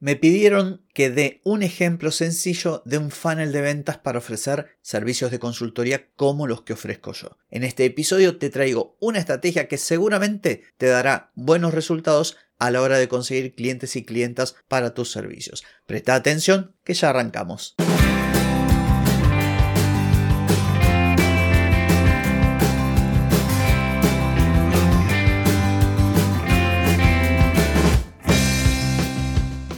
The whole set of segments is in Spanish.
Me pidieron que dé un ejemplo sencillo de un funnel de ventas para ofrecer servicios de consultoría como los que ofrezco yo. En este episodio te traigo una estrategia que seguramente te dará buenos resultados a la hora de conseguir clientes y clientas para tus servicios. Presta atención que ya arrancamos.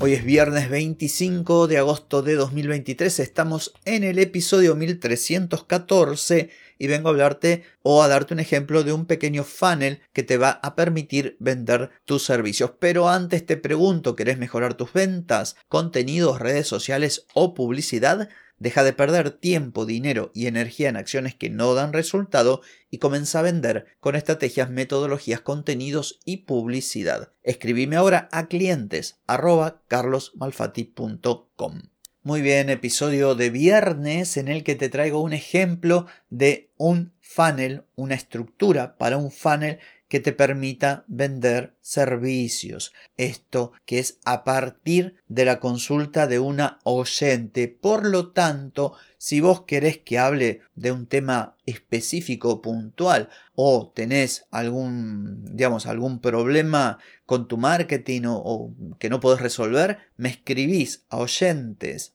Hoy es viernes 25 de agosto de 2023, estamos en el episodio 1314 y vengo a hablarte o a darte un ejemplo de un pequeño funnel que te va a permitir vender tus servicios. Pero antes te pregunto, ¿querés mejorar tus ventas, contenidos, redes sociales o publicidad? Deja de perder tiempo, dinero y energía en acciones que no dan resultado y comienza a vender con estrategias, metodologías, contenidos y publicidad. Escribime ahora a clientes carlosmalfati.com. Muy bien, episodio de viernes en el que te traigo un ejemplo de un funnel, una estructura para un funnel que te permita vender servicios. Esto que es a partir de la consulta de una oyente. Por lo tanto, si vos querés que hable de un tema específico puntual o tenés algún, digamos, algún problema con tu marketing o, que no podés resolver, me escribís a oyentes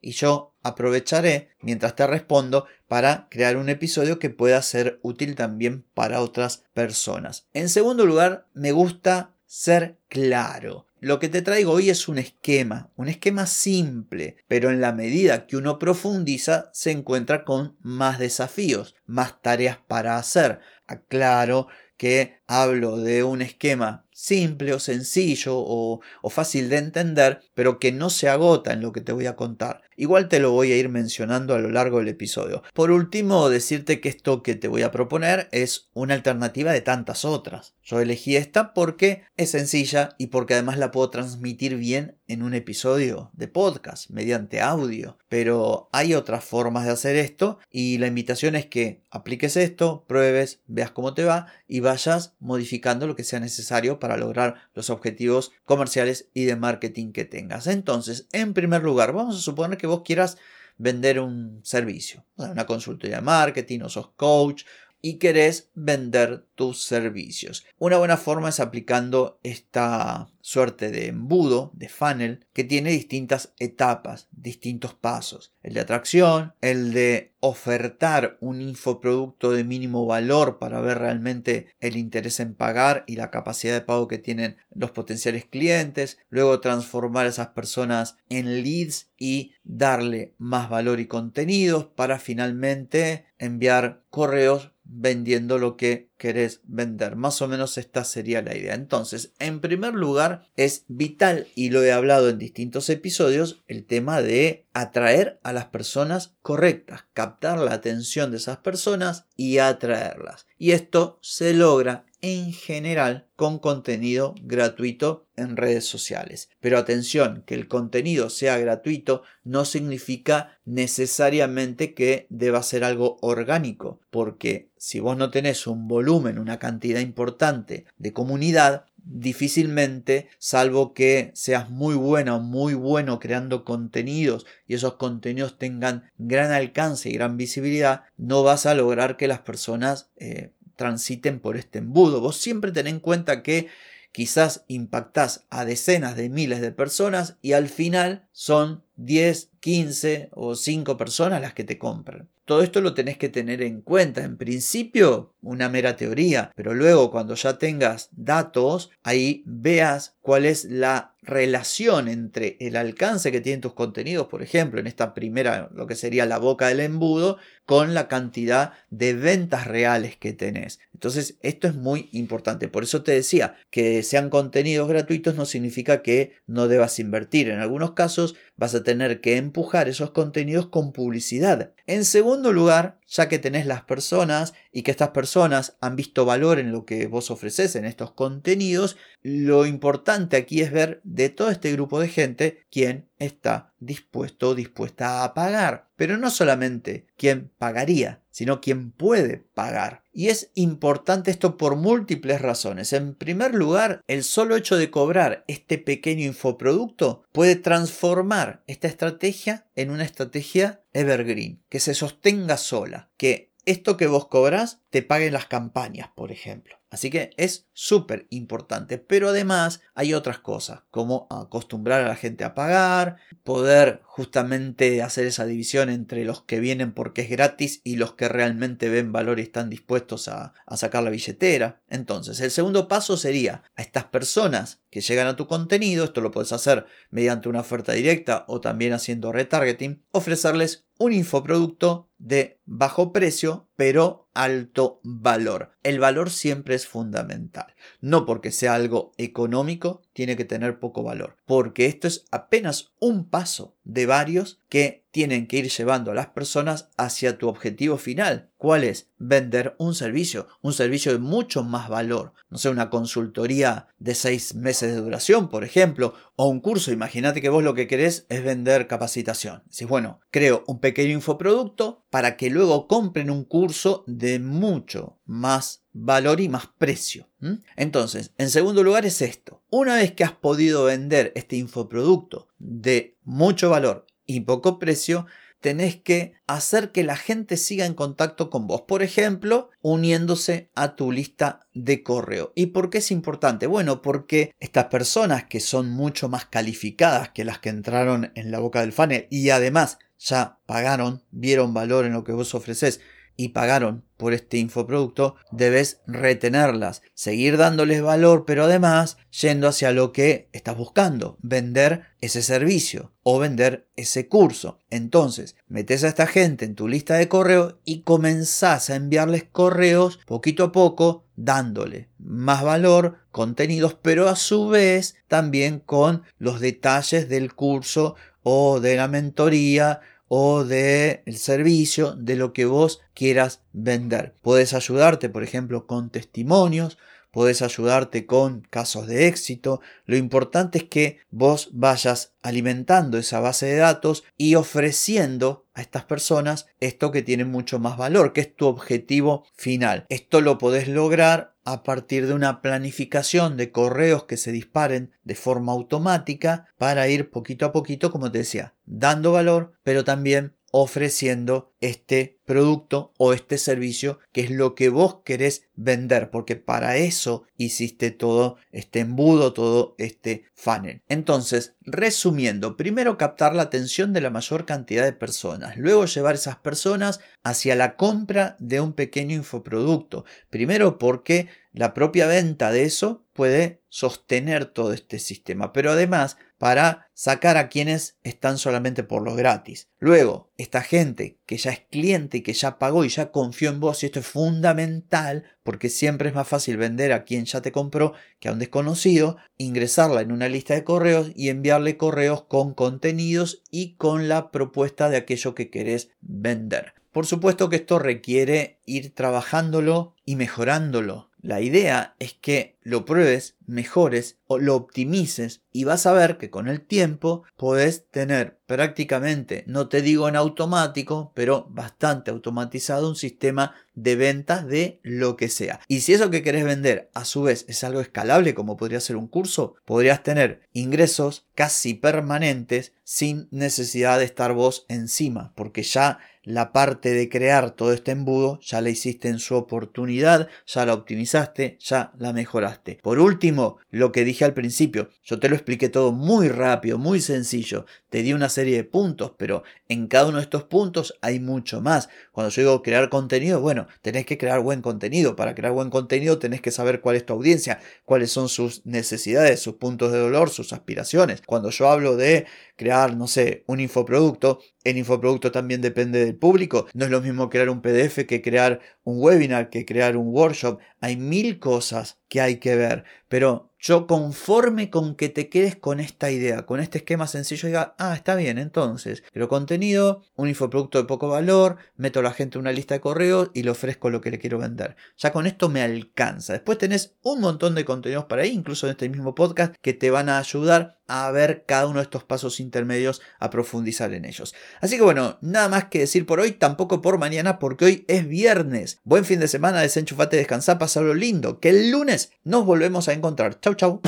y yo aprovecharé mientras te respondo para crear un episodio que pueda ser útil también para otras personas. En segundo lugar, me gusta ser claro. Lo que te traigo hoy es un esquema, un esquema simple, pero en la medida que uno profundiza se encuentra con más desafíos, más tareas para hacer. Aclaro que hablo de un esquema simple o sencillo o, fácil de entender, pero que no se agota en lo que te voy a contar. Igual te lo voy a ir mencionando a lo largo del episodio. Por último, decirte que esto que te voy a proponer es una alternativa de tantas otras. Yo elegí esta porque es sencilla y porque además la puedo transmitir bien en un episodio de podcast mediante audio. Pero hay otras formas de hacer esto y la invitación es que apliques esto, pruebes, veas cómo te va y vayas modificando lo que sea necesario para lograr los objetivos comerciales y de marketing que tengas. Entonces, en primer lugar, vamos a suponer que vos quieras vender un servicio, una consultoría de marketing o sos coach y querés vender tus servicios. Una buena forma es aplicando esta suerte de embudo, de funnel, que tiene distintas etapas, distintos pasos. El de atracción, el de ofertar un infoproducto de mínimo valor para ver realmente el interés en pagar y la capacidad de pago que tienen los potenciales clientes. Luego transformar a esas personas en leads y darle más valor y contenidos para finalmente enviar correos vendiendo lo que querés vender. Más o menos esta sería la idea. Entonces, en primer lugar, es vital, y lo he hablado en distintos episodios, el tema de atraer a las personas correctas, captar la atención de esas personas y atraerlas. Y esto se logra en general con contenido gratuito en redes sociales. Pero atención, que el contenido sea gratuito no significa necesariamente que deba ser algo orgánico, porque si vos no tenés un volumen, una cantidad importante de comunidad, difícilmente, salvo que seas muy bueno, muy bueno creando contenidos y esos contenidos tengan gran alcance y gran visibilidad, no vas a lograr que las personas eh, transiten por este embudo. Vos siempre ten en cuenta que quizás impactás a decenas de miles de personas y al final son 10, 15 o 5 personas las que te compran. Todo esto lo tenés que tener en cuenta. En principio, una mera teoría, pero luego cuando ya tengas datos, ahí veas cuál es la relación entre el alcance que tienen tus contenidos, por ejemplo, en esta primera, lo que sería la boca del embudo, con la cantidad de ventas reales que tenés. Entonces, esto es muy importante. Por eso te decía que sean contenidos gratuitos no significa que no debas invertir. En algunos casos vas a tener que empujar esos contenidos con publicidad. En segundo lugar, ya que tenés las personas y que estas personas han visto valor en lo que vos ofreces en estos contenidos, lo importante aquí es ver de todo este grupo de gente quién está dispuesto o dispuesta a pagar. Pero no solamente quién pagaría, sino quién puede pagar. Y es importante esto por múltiples razones. En primer lugar, el solo hecho de cobrar este pequeño infoproducto puede transformar esta estrategia en una estrategia evergreen, que se sostenga sola, que esto que vos cobras te paguen las campañas, por ejemplo. Así que es súper importante. Pero además hay otras cosas, como acostumbrar a la gente a pagar, poder justamente hacer esa división entre los que vienen porque es gratis y los que realmente ven valor y están dispuestos a, sacar la billetera. Entonces, el segundo paso sería a estas personas que llegan a tu contenido, esto lo puedes hacer mediante una oferta directa o también haciendo retargeting, ofrecerles un infoproducto de bajo precio, pero alto valor. El valor siempre es fundamental. No porque sea algo económico, tiene que tener poco valor, porque esto es apenas un paso de varios que tienen que ir llevando a las personas hacia tu objetivo final. ¿Cuál es? Vender un servicio, un servicio de mucho más valor. No sé, una consultoría de seis meses de duración, por ejemplo, o un curso. Imagínate que vos lo que querés es vender capacitación. Decís, bueno, creo un pequeño infoproducto para que luego compren un curso de mucho más valor y más precio. Entonces, en segundo lugar es esto. Una vez que has podido vender este infoproducto de mucho valor y poco precio, tenés que hacer que la gente siga en contacto con vos. Por ejemplo, uniéndose a tu lista de correo. ¿Y por qué es importante? Bueno, porque estas personas que son mucho más calificadas que las que entraron en la boca del funnel y además ya pagaron, vieron valor en lo que vos ofreces y pagaron por este infoproducto, debes retenerlas, seguir dándoles valor, pero además yendo hacia lo que estás buscando, vender ese servicio o vender ese curso. Entonces, metes a esta gente en tu lista de correo y comenzás a enviarles correos poquito a poco, dándole más valor, contenidos, pero a su vez también con los detalles del curso o de la mentoría o del el servicio de lo que vos quieras vender. Puedes ayudarte, por ejemplo, con testimonios, puedes ayudarte con casos de éxito. Lo importante es que vos vayas alimentando esa base de datos y ofreciendo a estas personas esto que tiene mucho más valor, que es tu objetivo final. Esto lo podés lograr a partir de una planificación de correos que se disparen de forma automática para ir poquito a poquito, como te decía, dando valor, pero también ofreciendo este producto o este servicio que es lo que vos querés vender porque para eso hiciste todo este embudo todo este funnel entonces resumiendo primero captar la atención de la mayor cantidad de personas luego llevar esas personas hacia la compra de un pequeño infoproducto primero porque la propia venta de eso puede sostener todo este sistema, pero además para sacar a quienes están solamente por lo gratis. Luego, esta gente que ya cliente y que ya pagó y ya confió en vos, y esto es fundamental porque siempre es más fácil vender a quien ya te compró que a un desconocido, ingresarla en una lista de correos y enviarle correos con contenidos y con la propuesta de aquello que querés vender. Por supuesto que esto requiere ir trabajándolo y mejorándolo. La idea es que lo pruebes, mejores o lo optimices y vas a ver que con el tiempo podés tener prácticamente, no te digo en automático, pero bastante automatizado un sistema de ventas de lo que sea. Y si eso que querés vender a su vez es algo escalable como podría ser un curso, podrías tener ingresos casi permanentes sin necesidad de estar vos encima, porque ya la parte de crear todo este embudo ya la hiciste en su oportunidad, ya la optimizaste, ya la mejoraste. Por último, lo que dije al principio, yo te lo expliqué todo muy rápido, muy sencillo. Te di una serie de puntos, pero en cada uno de estos puntos hay mucho más. Cuando yo digo crear contenido, bueno, tenés que crear buen contenido. Para crear buen contenido tenés que saber cuál es tu audiencia, cuáles son sus necesidades, sus puntos de dolor, sus aspiraciones. Cuando yo hablo de crear, no sé, un infoproducto, el infoproducto también depende del público. No es lo mismo crear un PDF que crear un webinar, que crear un workshop. Hay mil cosas que hay que ver. Pero yo conforme con que te quedes con esta idea, con este esquema sencillo, diga, ah, está bien, entonces, pero contenido, un infoproducto de poco valor, meto a la gente en una lista de correos y le ofrezco lo que le quiero vender. Ya con esto me alcanza. Después tenés un montón de contenidos para ahí, incluso en este mismo podcast, que te van a ayudar a ver cada uno de estos pasos intermedios, a profundizar en ellos. Así que bueno, nada más que decir por hoy, tampoco por mañana, porque hoy es viernes. Buen fin de semana, desenchufate, descansá, pasalo lindo, que el lunes nos volvemos a encontrar. Chau, chau.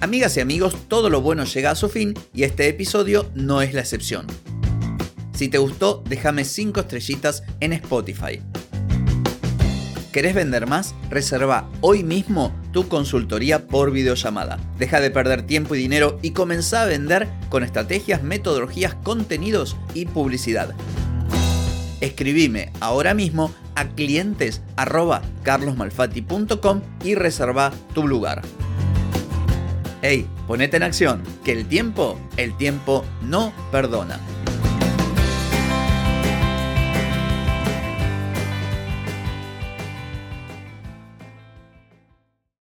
Amigas y amigos, todo lo bueno llega a su fin y este episodio no es la excepción. Si te gustó, déjame 5 estrellitas en Spotify. ¿Querés vender más? Reserva hoy mismo tu consultoría por videollamada. Deja de perder tiempo y dinero y comenzá a vender con estrategias, metodologías, contenidos y publicidad. Escribime ahora mismo a clientes y reserva tu lugar. Hey, ponete en acción, que el tiempo, el tiempo no perdona.